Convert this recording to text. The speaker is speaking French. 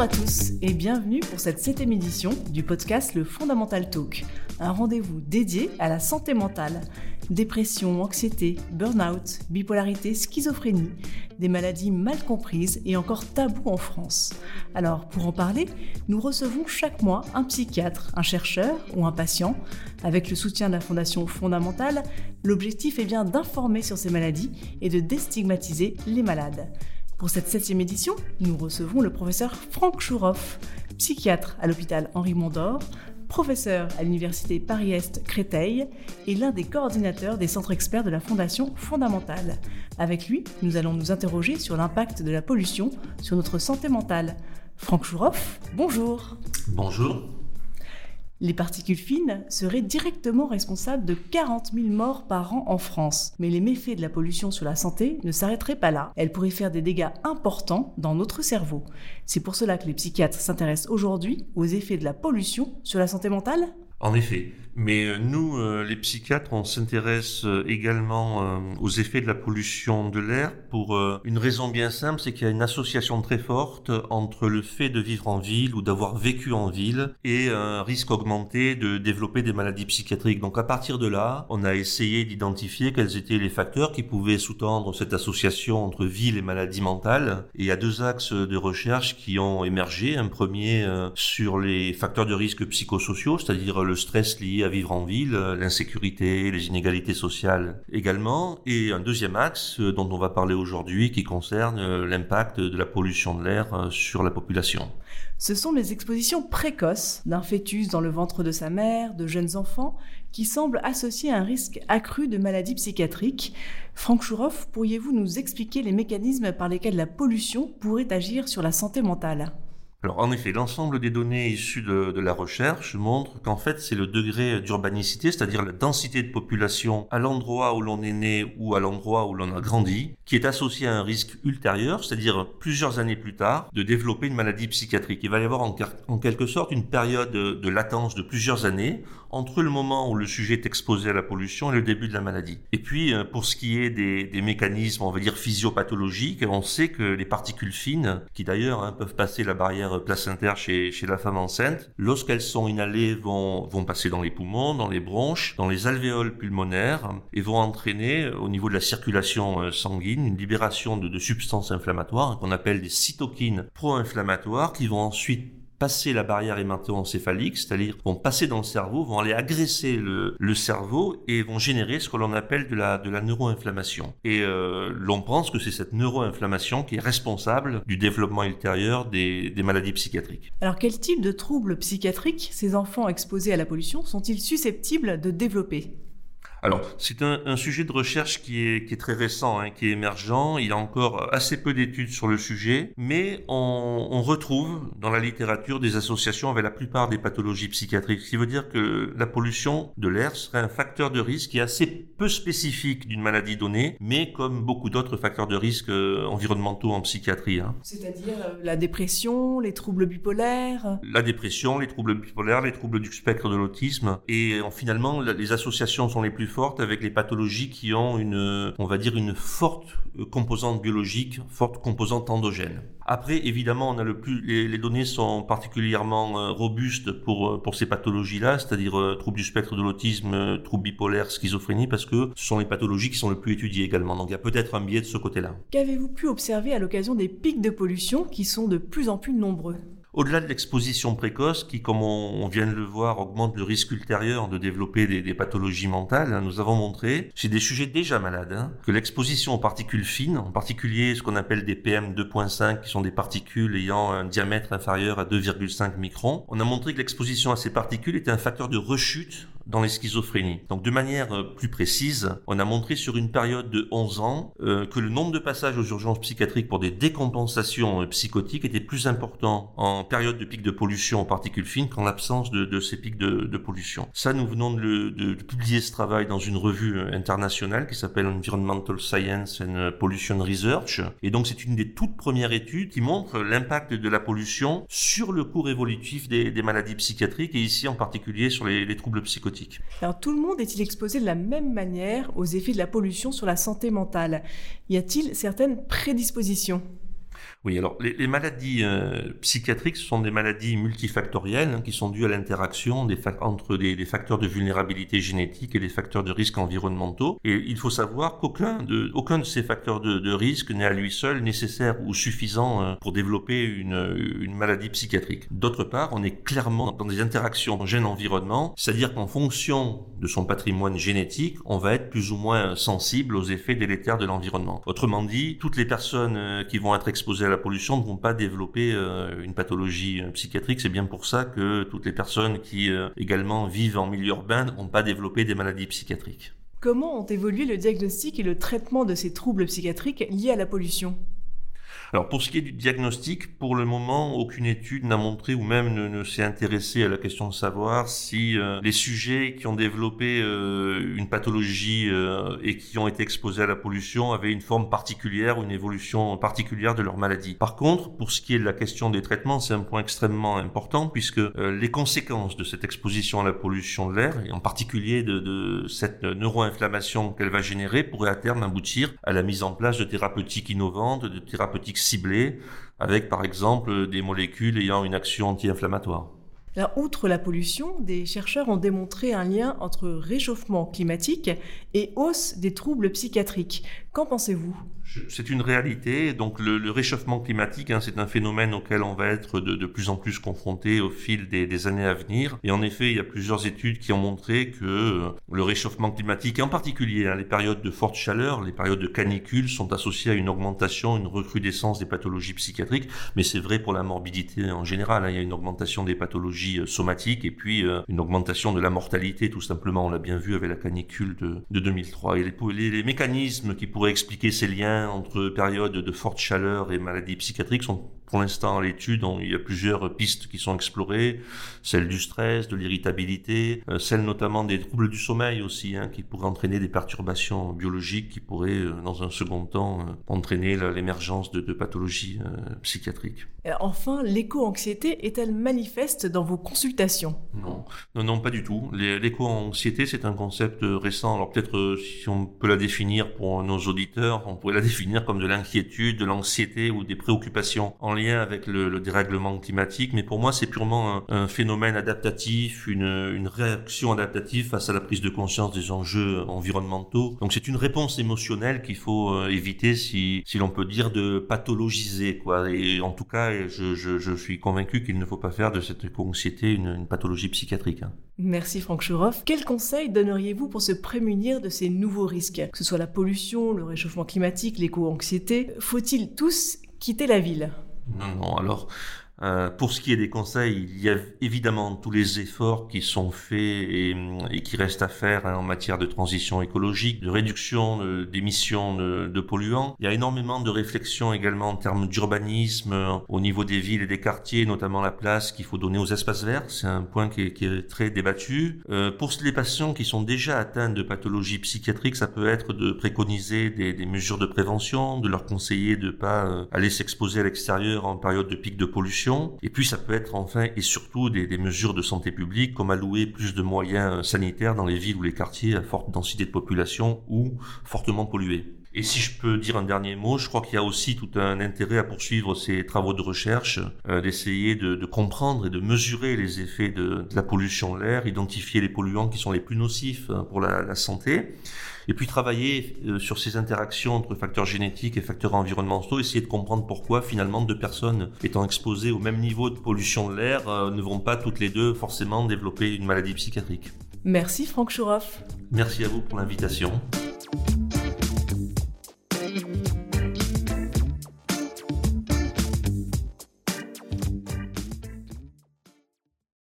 Bonjour à tous et bienvenue pour cette septième édition du podcast Le Fondamental Talk, un rendez-vous dédié à la santé mentale. Dépression, anxiété, burn-out, bipolarité, schizophrénie, des maladies mal comprises et encore tabous en France. Alors, pour en parler, nous recevons chaque mois un psychiatre, un chercheur ou un patient. Avec le soutien de la Fondation Fondamentale, l'objectif est bien d'informer sur ces maladies et de déstigmatiser les malades. Pour cette septième édition, nous recevons le professeur Franck Chouroff, psychiatre à l'hôpital Henri Mondor, professeur à l'université Paris-Est Créteil et l'un des coordinateurs des centres experts de la Fondation Fondamentale. Avec lui, nous allons nous interroger sur l'impact de la pollution sur notre santé mentale. Franck Chouroff, bonjour. Bonjour. Les particules fines seraient directement responsables de 40 000 morts par an en France. Mais les méfaits de la pollution sur la santé ne s'arrêteraient pas là. Elle pourrait faire des dégâts importants dans notre cerveau. C'est pour cela que les psychiatres s'intéressent aujourd'hui aux effets de la pollution sur la santé mentale En effet, mais euh, nous, euh, les psychiatres, on s'intéresse euh, également aux effets de la pollution de l'air pour une raison bien simple, c'est qu'il y a une association très forte entre le fait de vivre en ville ou d'avoir vécu en ville et un risque augmenté de développer des maladies psychiatriques. Donc à partir de là, on a essayé d'identifier quels étaient les facteurs qui pouvaient sous-tendre cette association entre ville et maladie mentale. Et il y a deux axes de recherche qui ont émergé. Un premier sur les facteurs de risque psychosociaux, c'est-à-dire le stress lié à vivre en ville, euh, l'insécurité, les inégalités sociales également, et un deuxième axe euh, dont on va parler aujourd'hui qui concerne euh, l'impact de la pollution de l'air sur la population. Ce sont les expositions précoces d'un fœtus dans le ventre de sa mère, de jeunes enfants, qui semblent associer un risque accru de maladies psychiatriques. Franck Chouroff, pourriez-vous nous expliquer les mécanismes par lesquels la pollution pourrait agir sur la santé mentale? Alors en effet, l'ensemble des données issues de, la recherche montrent qu'en fait c'est le degré d'urbanicité, c'est-à-dire la densité de population à l'endroit où l'on est né ou à l'endroit où l'on a grandi, qui est associé à un risque ultérieur, c'est-à-dire plusieurs années plus tard, de développer une maladie psychiatrique. Il va y avoir en, quelque sorte une période de latence de plusieurs années entre le moment où le sujet est exposé à la pollution et le début de la maladie. Et puis, euh, pour ce qui est des, des mécanismes, on va dire physiopathologiques, on sait que les particules fines, qui d'ailleurs hein, peuvent passer la barrière placentaire chez, chez la femme enceinte, lorsqu'elles sont inhalées, vont, vont passer dans les poumons, dans les bronches, dans les alvéoles pulmonaires et vont entraîner au niveau de la circulation euh, sanguine une libération de, de substances inflammatoires qu'on appelle des cytokines pro-inflammatoires qui vont ensuite passer la barrière hémato-encéphalique, c'est-à-dire vont passer dans le cerveau, vont aller agresser le, cerveau et vont générer ce que l'on appelle de la, de la neuroinflammation. Et euh, l'on pense que c'est cette neuroinflammation qui est responsable du développement ultérieur des, des maladies psychiatriques. Alors quel type de troubles psychiatriques ces enfants exposés à la pollution sont-ils susceptibles de développer? Alors, c'est un, un, sujet de recherche qui est, qui est très récent, hein, qui est émergent. Il y a encore assez peu d'études sur le sujet, mais on, on, retrouve dans la littérature des associations avec la plupart des pathologies psychiatriques, ce qui veut dire que la pollution de l'air serait un facteur de risque qui est assez peu spécifique d'une maladie donnée, mais comme beaucoup d'autres facteurs de risque euh, environnementaux en psychiatrie. Hein. C'est-à-dire euh, la dépression, les troubles bipolaires? La dépression, les troubles bipolaires, les troubles du spectre de l'autisme, et finalement, les associations sont les plus avec les pathologies qui ont une, on va dire, une forte composante biologique, forte composante endogène. Après, évidemment, on a le plus, les, données sont particulièrement euh, robustes pour, euh, pour ces pathologies-là, c'est-à-dire euh, troubles du spectre de l'autisme, troubles bipolaires, schizophrénie, parce que ce sont les pathologies qui sont le plus étudiées également. Donc il y a peut-être un biais de ce côté-là. Qu'avez-vous pu observer à l'occasion des pics de pollution qui sont de plus en plus nombreux? Au-delà de l'exposition précoce, qui, comme on, vient de le voir, augmente le risque ultérieur de développer des, pathologies mentales, hein, nous avons montré, chez des sujets déjà malades, hein, que l'exposition aux particules fines, en particulier ce qu'on appelle des PM 2.5, qui sont des particules ayant un diamètre inférieur à 2,5 microns, on a montré que l'exposition à ces particules était un facteur de rechute dans les schizophrénies. Donc de manière euh, plus précise, on a montré sur une période de 11 ans euh, que le nombre de passages aux urgences psychiatriques pour des décompensations euh, psychotiques était plus important en période de pic de pollution en particules fines qu'en l'absence de, ces pics de, pollution. Ça, nous venons de, publier ce travail dans une revue internationale qui s'appelle Environmental Science and Pollution Research. Et donc c'est une des toutes premières études qui montre l'impact de la pollution sur le cours évolutif des, des maladies psychiatriques et ici en particulier sur les, les troubles psychotiques tout le monde est-il exposé de la même manière aux effets de la pollution sur la santé mentale? Y a-t-il certaines prédispositions? Oui, alors les, maladies euh, psychiatriques sont des maladies multifactorielles hein, qui sont dues à l'interaction entre des, facteurs de vulnérabilité génétique et des facteurs de risque environnementaux. Et il faut savoir qu'aucun de, ces facteurs de, de risque n'est à lui seul nécessaire ou suffisant euh, pour développer une, une maladie psychiatrique. D'autre part, on est clairement dans des interactions gène-environnement, c'est-à-dire qu'en fonction de son patrimoine génétique, on va être plus ou moins sensible aux effets délétères de l'environnement. Autrement dit, toutes les personnes euh, qui vont être exposées à la pollution ne vont pas développer euh, une pathologie euh, psychiatrique. C'est bien pour ça que toutes les personnes qui euh, également vivent en milieu urbain n'ont pas développé des maladies psychiatriques. Comment ont évolué le diagnostic et le traitement de ces troubles psychiatriques liés à la pollution? Alors pour ce qui est du diagnostic, pour le moment, aucune étude n'a montré ou même ne, s'est intéressée à la question de savoir si euh, les sujets qui ont développé euh, une pathologie euh, et qui ont été exposés à la pollution avaient une forme particulière ou une évolution particulière de leur maladie. Par contre, pour ce qui est de la question des traitements, c'est un point extrêmement important puisque les conséquences de cette exposition à la pollution de l'air, et en particulier de, de cette neuroinflammation qu'elle va générer, pourraient à terme aboutir à la mise en place de thérapeutiques innovantes, de thérapeutiques ciblés avec par exemple des molécules ayant une action anti-inflammatoire. Outre la pollution, des chercheurs ont démontré un lien entre réchauffement climatique et hausse des troubles psychiatriques. Qu'en pensez-vous? C'est une réalité. Donc le, réchauffement climatique, hein, c'est un phénomène auquel on va être de, plus en plus confronté au fil des, années à venir. Et en effet, il y a plusieurs études qui ont montré que euh, le réchauffement climatique, en particulier hein, les périodes de forte chaleur, les périodes de canicule, sont associées à une augmentation, une recrudescence des pathologies psychiatriques. Mais c'est vrai pour la morbidité en général. Hein. Il y a une augmentation des pathologies euh, somatiques et puis euh, une augmentation de la mortalité, tout simplement. On l'a bien vu avec la canicule de, 2003. Et les, mécanismes qui pourraient expliquer ces liens entre périodes de forte chaleur et maladies psychiatriques sont pour l'instant, à l'étude, il y a plusieurs pistes qui sont explorées, celle du stress, de l'irritabilité, euh, celle notamment des troubles du sommeil aussi, hein, qui pourraient entraîner des perturbations biologiques qui pourraient, dans un second temps, entraîner l'émergence de, pathologies psychiatriques. enfin, l'éco-anxiété est-elle manifeste dans consultations Non, non, pas du tout. L'éco-anxiété, c'est un concept récent. Alors peut-être, si on peut la définir pour nos auditeurs, on pourrait la définir comme de l'inquiétude, de l'anxiété ou des préoccupations en lien avec le, dérèglement climatique, mais pour moi c'est purement un, phénomène adaptatif, une, réaction adaptative face à la prise de conscience des enjeux environnementaux. Donc c'est une réponse émotionnelle qu'il faut euh, éviter, si, si l'on peut dire, de pathologiser. Quoi. Et en tout cas, je, suis convaincu qu'il ne faut pas faire de cette anxiété une, une pathologie psychiatrique. Hein. Merci Franck Chouroff. Quels conseils donneriez-vous pour se prémunir de ces nouveaux risques? Que ce soit la pollution, le réchauffement climatique, l'éco-anxiété, faut-il tous quitter la ville? Non, non, alors euh, pour ce qui est des conseils, il y a évidemment tous les efforts qui sont faits et, et qui restent à faire hein, en matière de transition écologique, de réduction d'émissions de, polluants. Il y a énormément de réflexions également en termes d'urbanisme euh, au niveau des villes et des quartiers, notamment la place qu'il faut donner aux espaces verts. C'est un point qui est, très débattu. Euh, pour les patients qui sont déjà atteints de pathologies psychiatriques, ça peut être de préconiser des, des mesures de prévention, de leur conseiller de pas euh, aller s'exposer à l'extérieur en période de pic de pollution et puis ça peut être enfin et surtout des, mesures de santé publique comme allouer plus de moyens sanitaires dans les villes ou les quartiers à forte densité de population ou fortement pollués. Et si je peux dire un dernier mot, je crois qu'il y a aussi tout un intérêt à poursuivre ces travaux de recherche, euh, d'essayer de, comprendre et de mesurer les effets de, la pollution de l'air, identifier les polluants qui sont les plus nocifs hein, pour la santé, et puis travailler euh, sur ces interactions entre facteurs génétiques et facteurs environnementaux, essayer de comprendre pourquoi finalement deux personnes étant exposées au même niveau de pollution de l'air euh, ne vont pas toutes les deux forcément développer une maladie psychiatrique. Merci Franck Chouroff. Merci à vous pour l'invitation.